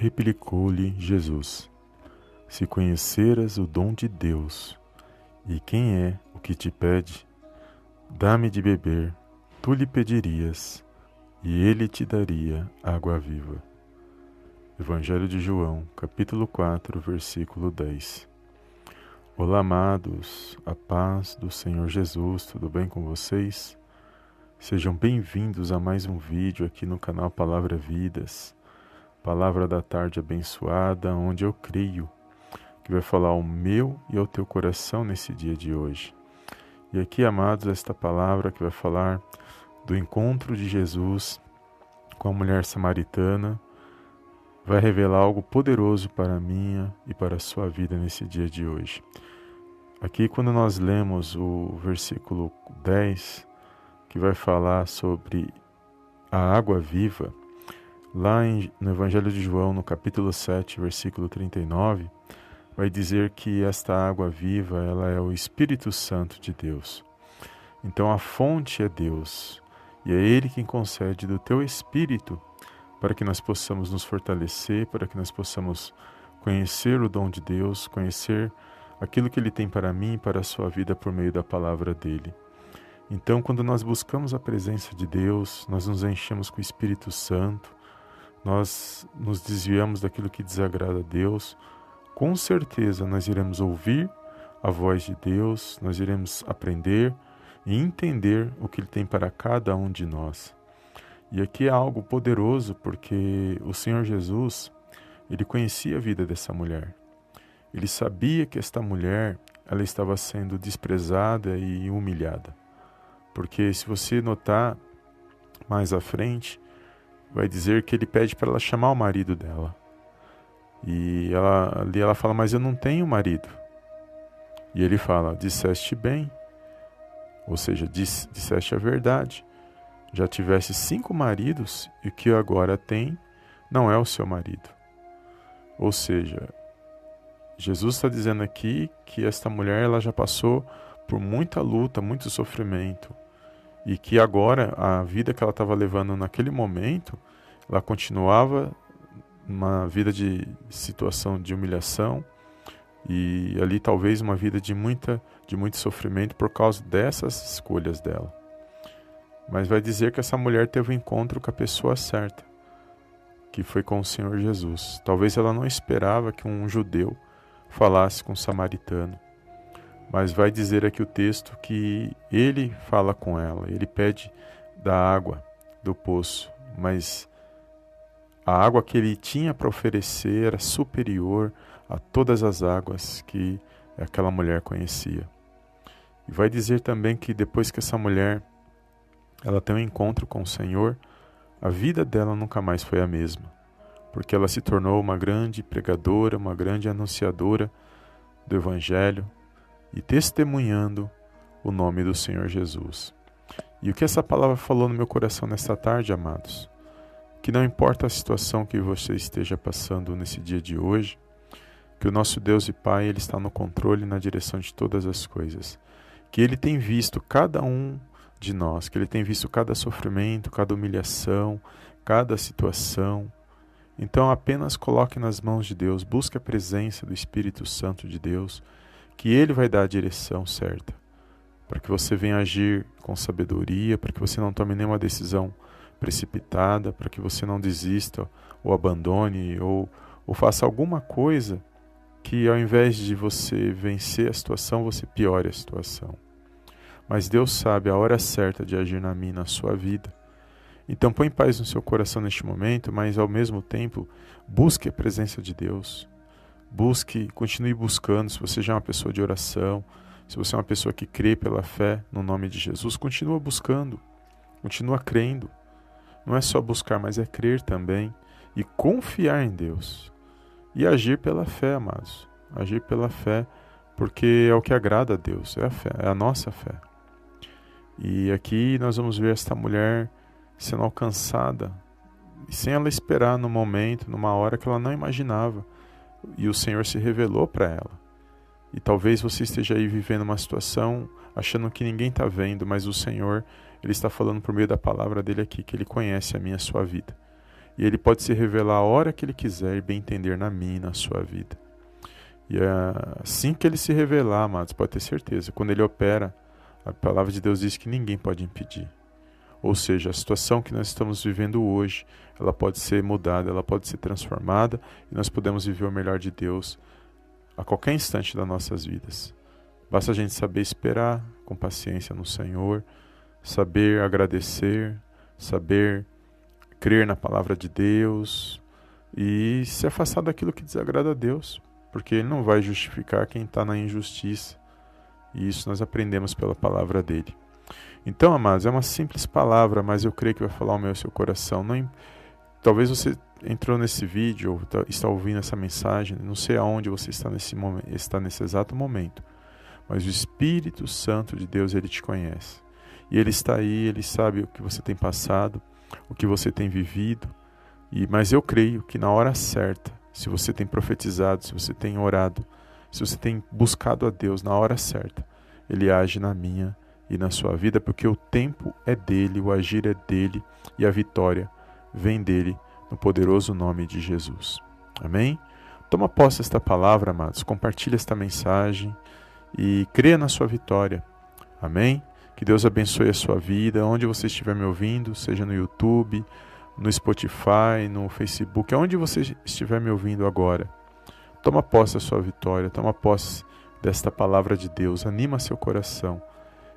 Replicou-lhe Jesus: Se conheceras o dom de Deus, e quem é o que te pede, dá-me de beber, tu lhe pedirias, e ele te daria água viva. Evangelho de João, capítulo 4, versículo 10. Olá, amados, a paz do Senhor Jesus, tudo bem com vocês? Sejam bem-vindos a mais um vídeo aqui no canal Palavra Vidas. Palavra da tarde abençoada, onde eu creio que vai falar ao meu e ao teu coração nesse dia de hoje. E aqui, amados, esta palavra que vai falar do encontro de Jesus com a mulher samaritana vai revelar algo poderoso para a minha e para a sua vida nesse dia de hoje. Aqui, quando nós lemos o versículo 10, que vai falar sobre a água viva, Lá em, no Evangelho de João, no capítulo 7, versículo 39, vai dizer que esta água viva, ela é o Espírito Santo de Deus. Então a fonte é Deus, e é ele quem concede do teu espírito para que nós possamos nos fortalecer, para que nós possamos conhecer o dom de Deus, conhecer aquilo que ele tem para mim e para a sua vida por meio da palavra dele. Então, quando nós buscamos a presença de Deus, nós nos enchemos com o Espírito Santo, nós nos desviamos daquilo que desagrada a Deus, com certeza nós iremos ouvir a voz de Deus, nós iremos aprender e entender o que Ele tem para cada um de nós. E aqui é algo poderoso porque o Senhor Jesus, ele conhecia a vida dessa mulher. Ele sabia que esta mulher, ela estava sendo desprezada e humilhada. Porque se você notar mais à frente, vai dizer que ele pede para ela chamar o marido dela. E ela, ali ela fala: Mas eu não tenho marido. E ele fala: Disseste bem. Ou seja, diz, disseste a verdade. Já tivesse cinco maridos e o que agora tem não é o seu marido. Ou seja, Jesus está dizendo aqui que esta mulher ela já passou por muita luta, muito sofrimento e que agora a vida que ela estava levando naquele momento, ela continuava uma vida de situação de humilhação e ali talvez uma vida de muita de muito sofrimento por causa dessas escolhas dela. Mas vai dizer que essa mulher teve um encontro com a pessoa certa, que foi com o Senhor Jesus. Talvez ela não esperava que um judeu falasse com um samaritano. Mas vai dizer aqui o texto que ele fala com ela, ele pede da água do poço, mas a água que ele tinha para oferecer era superior a todas as águas que aquela mulher conhecia. E vai dizer também que depois que essa mulher ela tem um encontro com o Senhor, a vida dela nunca mais foi a mesma, porque ela se tornou uma grande pregadora, uma grande anunciadora do evangelho, e testemunhando o nome do Senhor Jesus. E o que essa palavra falou no meu coração nesta tarde, amados? Que não importa a situação que você esteja passando nesse dia de hoje, que o nosso Deus e Pai ele está no controle e na direção de todas as coisas. Que ele tem visto cada um de nós, que ele tem visto cada sofrimento, cada humilhação, cada situação. Então apenas coloque nas mãos de Deus, busque a presença do Espírito Santo de Deus que Ele vai dar a direção certa, para que você venha agir com sabedoria, para que você não tome nenhuma decisão precipitada, para que você não desista ou abandone ou, ou faça alguma coisa que ao invés de você vencer a situação, você piore a situação. Mas Deus sabe a hora certa de agir na minha, na sua vida. Então põe paz no seu coração neste momento, mas ao mesmo tempo busque a presença de Deus. Busque, continue buscando. Se você já é uma pessoa de oração, se você é uma pessoa que crê pela fé no nome de Jesus, continua buscando, continua crendo. Não é só buscar, mas é crer também e confiar em Deus. E agir pela fé, amados. Agir pela fé, porque é o que agrada a Deus, é a fé, é a nossa fé. E aqui nós vamos ver esta mulher sendo alcançada, sem ela esperar no momento, numa hora que ela não imaginava e o Senhor se revelou para ela. E talvez você esteja aí vivendo uma situação achando que ninguém está vendo, mas o Senhor, Ele está falando por meio da palavra dele aqui, que Ele conhece a minha a sua vida. E ele pode se revelar a hora que ele quiser e bem entender na minha na sua vida. E é assim que ele se revelar, amados, pode ter certeza, quando ele opera, a palavra de Deus diz que ninguém pode impedir. Ou seja, a situação que nós estamos vivendo hoje, ela pode ser mudada, ela pode ser transformada e nós podemos viver o melhor de Deus a qualquer instante das nossas vidas. Basta a gente saber esperar com paciência no Senhor, saber agradecer, saber crer na palavra de Deus e se afastar daquilo que desagrada a Deus, porque Ele não vai justificar quem está na injustiça. E isso nós aprendemos pela palavra dele. Então, amados, é uma simples palavra, mas eu creio que vai falar o meu seu coração. Não, talvez você entrou nesse vídeo ou tá, está ouvindo essa mensagem, não sei aonde você está nesse, momento, está nesse exato momento, mas o Espírito Santo de Deus, ele te conhece. E ele está aí, ele sabe o que você tem passado, o que você tem vivido. E mas eu creio que na hora certa, se você tem profetizado, se você tem orado, se você tem buscado a Deus na hora certa, ele age na minha e na sua vida, porque o tempo é dele, o agir é dele e a vitória vem dele, no poderoso nome de Jesus. Amém? Toma posse desta palavra, amados, compartilhe esta mensagem e creia na sua vitória. Amém? Que Deus abençoe a sua vida, onde você estiver me ouvindo, seja no YouTube, no Spotify, no Facebook, aonde você estiver me ouvindo agora. Toma posse da sua vitória, toma posse desta palavra de Deus, anima seu coração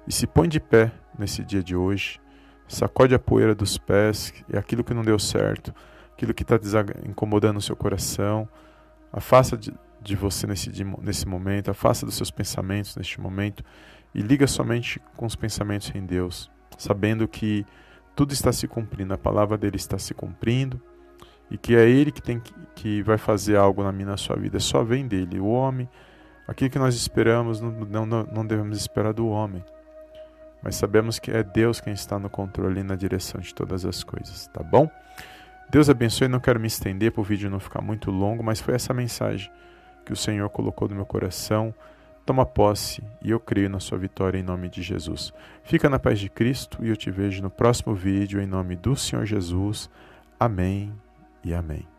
e se põe de pé nesse dia de hoje. Sacode a poeira dos pés, é aquilo que não deu certo, aquilo que está incomodando o seu coração. Afasta de, de você nesse, nesse momento, afasta dos seus pensamentos neste momento e liga somente com os pensamentos em Deus, sabendo que tudo está se cumprindo, a palavra dele está se cumprindo e que é ele que tem que, que vai fazer algo na minha na sua vida, só vem dele. O homem, aquilo que nós esperamos, não, não, não devemos esperar do homem mas sabemos que é Deus quem está no controle e na direção de todas as coisas, tá bom? Deus abençoe, não quero me estender para o vídeo não ficar muito longo, mas foi essa mensagem que o Senhor colocou no meu coração. Toma posse e eu creio na sua vitória em nome de Jesus. Fica na paz de Cristo e eu te vejo no próximo vídeo em nome do Senhor Jesus. Amém e amém.